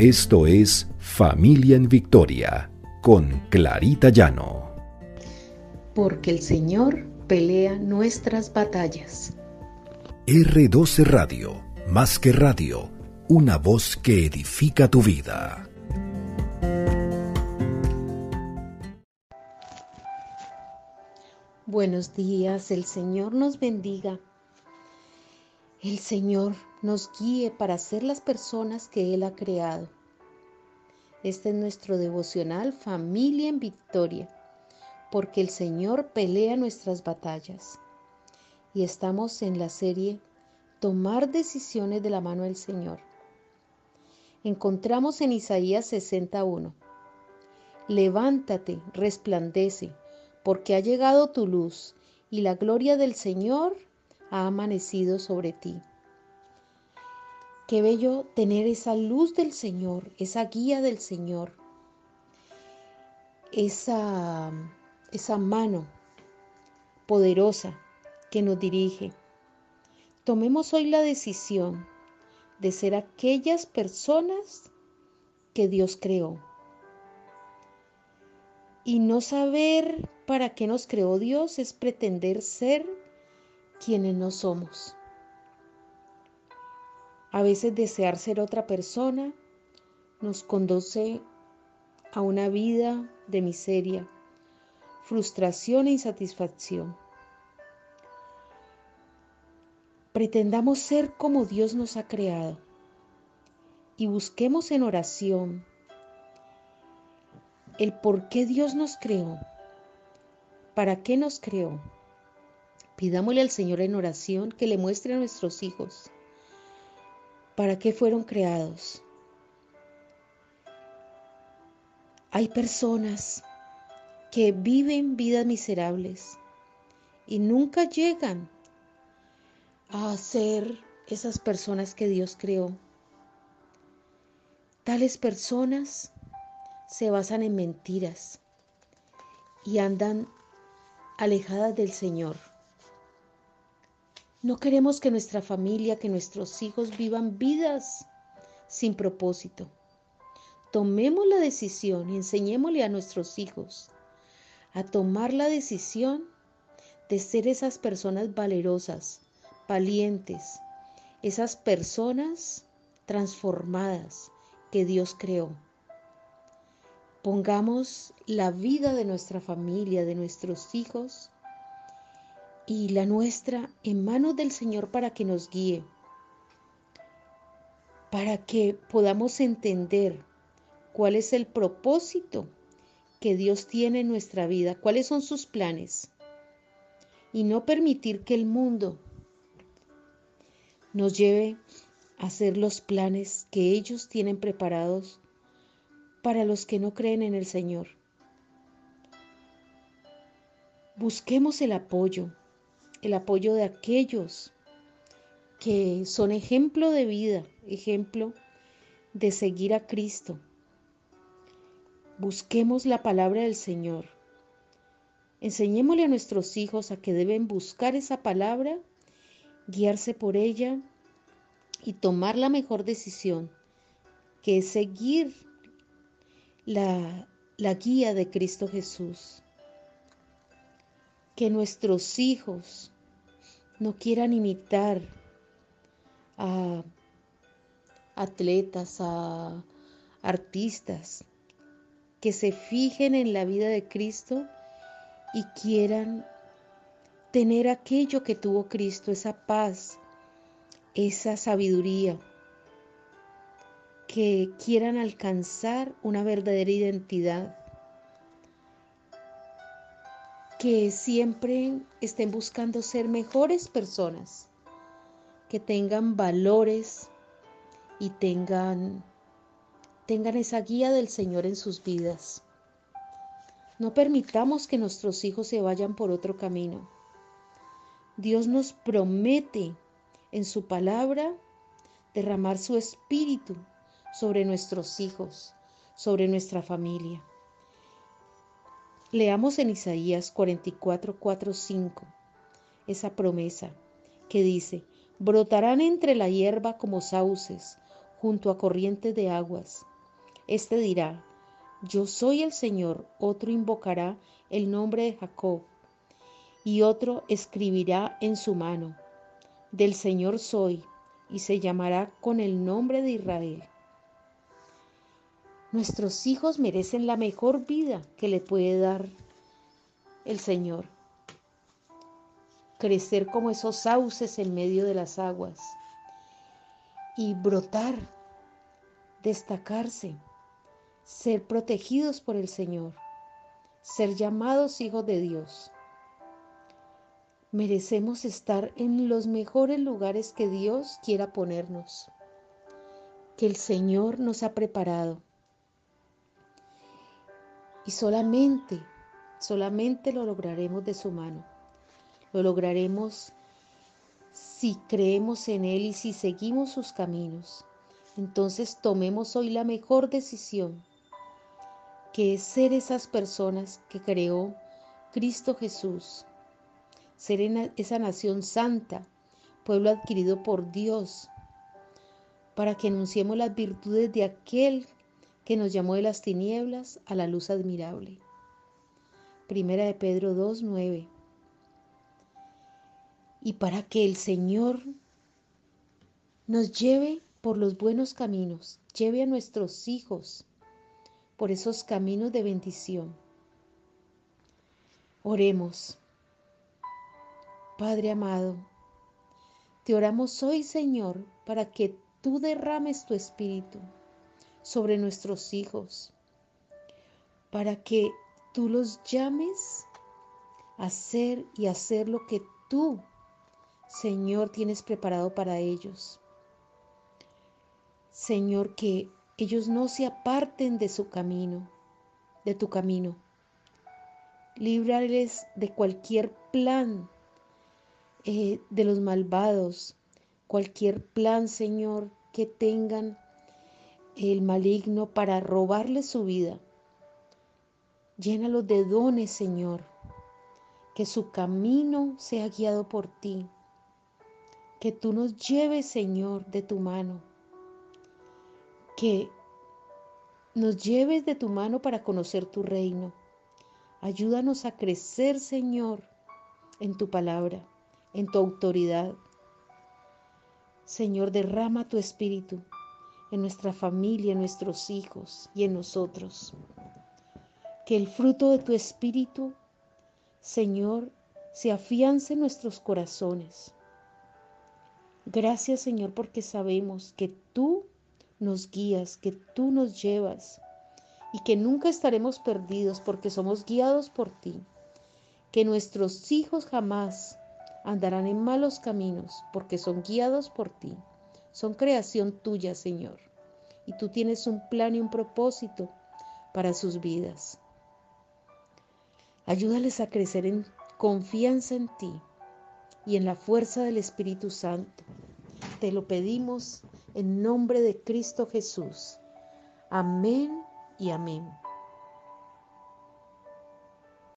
Esto es Familia en Victoria con Clarita Llano. Porque el Señor pelea nuestras batallas. R12 Radio, más que radio, una voz que edifica tu vida. Buenos días, el Señor nos bendiga. El Señor nos guíe para ser las personas que Él ha creado. Este es nuestro devocional Familia en Victoria, porque el Señor pelea nuestras batallas. Y estamos en la serie Tomar decisiones de la mano del Señor. Encontramos en Isaías 61. Levántate, resplandece, porque ha llegado tu luz y la gloria del Señor ha amanecido sobre ti. Qué bello tener esa luz del Señor, esa guía del Señor, esa, esa mano poderosa que nos dirige. Tomemos hoy la decisión de ser aquellas personas que Dios creó. Y no saber para qué nos creó Dios es pretender ser quienes no somos. A veces desear ser otra persona nos conduce a una vida de miseria, frustración e insatisfacción. Pretendamos ser como Dios nos ha creado y busquemos en oración el por qué Dios nos creó, para qué nos creó. Pidámosle al Señor en oración que le muestre a nuestros hijos ¿Para qué fueron creados? Hay personas que viven vidas miserables y nunca llegan a ser esas personas que Dios creó. Tales personas se basan en mentiras y andan alejadas del Señor. No queremos que nuestra familia, que nuestros hijos vivan vidas sin propósito. Tomemos la decisión y enseñémosle a nuestros hijos a tomar la decisión de ser esas personas valerosas, valientes, esas personas transformadas que Dios creó. Pongamos la vida de nuestra familia, de nuestros hijos, y la nuestra en manos del Señor para que nos guíe, para que podamos entender cuál es el propósito que Dios tiene en nuestra vida, cuáles son sus planes, y no permitir que el mundo nos lleve a hacer los planes que ellos tienen preparados para los que no creen en el Señor. Busquemos el apoyo, el apoyo de aquellos que son ejemplo de vida, ejemplo de seguir a Cristo. Busquemos la palabra del Señor. Enseñémosle a nuestros hijos a que deben buscar esa palabra, guiarse por ella y tomar la mejor decisión, que es seguir la, la guía de Cristo Jesús que nuestros hijos no quieran imitar a atletas, a artistas, que se fijen en la vida de Cristo y quieran tener aquello que tuvo Cristo, esa paz, esa sabiduría, que quieran alcanzar una verdadera identidad que siempre estén buscando ser mejores personas, que tengan valores y tengan, tengan esa guía del Señor en sus vidas. No permitamos que nuestros hijos se vayan por otro camino. Dios nos promete en su palabra derramar su espíritu sobre nuestros hijos, sobre nuestra familia. Leamos en Isaías 44, 4, 5 esa promesa que dice, brotarán entre la hierba como sauces, junto a corrientes de aguas, Este dirá, yo soy el Señor, otro invocará el nombre de Jacob, y otro escribirá en su mano, del Señor soy, y se llamará con el nombre de Israel. Nuestros hijos merecen la mejor vida que le puede dar el Señor. Crecer como esos sauces en medio de las aguas y brotar, destacarse, ser protegidos por el Señor, ser llamados hijos de Dios. Merecemos estar en los mejores lugares que Dios quiera ponernos, que el Señor nos ha preparado. Y solamente, solamente lo lograremos de su mano. Lo lograremos si creemos en Él y si seguimos sus caminos. Entonces tomemos hoy la mejor decisión, que es ser esas personas que creó Cristo Jesús ser esa nación santa, pueblo adquirido por Dios, para que anunciemos las virtudes de aquel que nos llamó de las tinieblas a la luz admirable. Primera de Pedro 2, 9. Y para que el Señor nos lleve por los buenos caminos, lleve a nuestros hijos por esos caminos de bendición. Oremos. Padre amado, te oramos hoy, Señor, para que tú derrames tu espíritu sobre nuestros hijos, para que tú los llames a hacer y hacer lo que tú, Señor, tienes preparado para ellos. Señor, que ellos no se aparten de su camino, de tu camino. Líbrales de cualquier plan eh, de los malvados, cualquier plan, Señor, que tengan el maligno para robarle su vida. Llénalos de dones, Señor, que su camino sea guiado por ti, que tú nos lleves, Señor, de tu mano, que nos lleves de tu mano para conocer tu reino. Ayúdanos a crecer, Señor, en tu palabra en tu autoridad. Señor, derrama tu espíritu en nuestra familia, en nuestros hijos y en nosotros. Que el fruto de tu espíritu, Señor, se afiance en nuestros corazones. Gracias, Señor, porque sabemos que tú nos guías, que tú nos llevas y que nunca estaremos perdidos porque somos guiados por ti. Que nuestros hijos jamás andarán en malos caminos porque son guiados por ti. Son creación tuya, Señor. Y tú tienes un plan y un propósito para sus vidas. Ayúdales a crecer en confianza en ti y en la fuerza del Espíritu Santo. Te lo pedimos en nombre de Cristo Jesús. Amén y amén.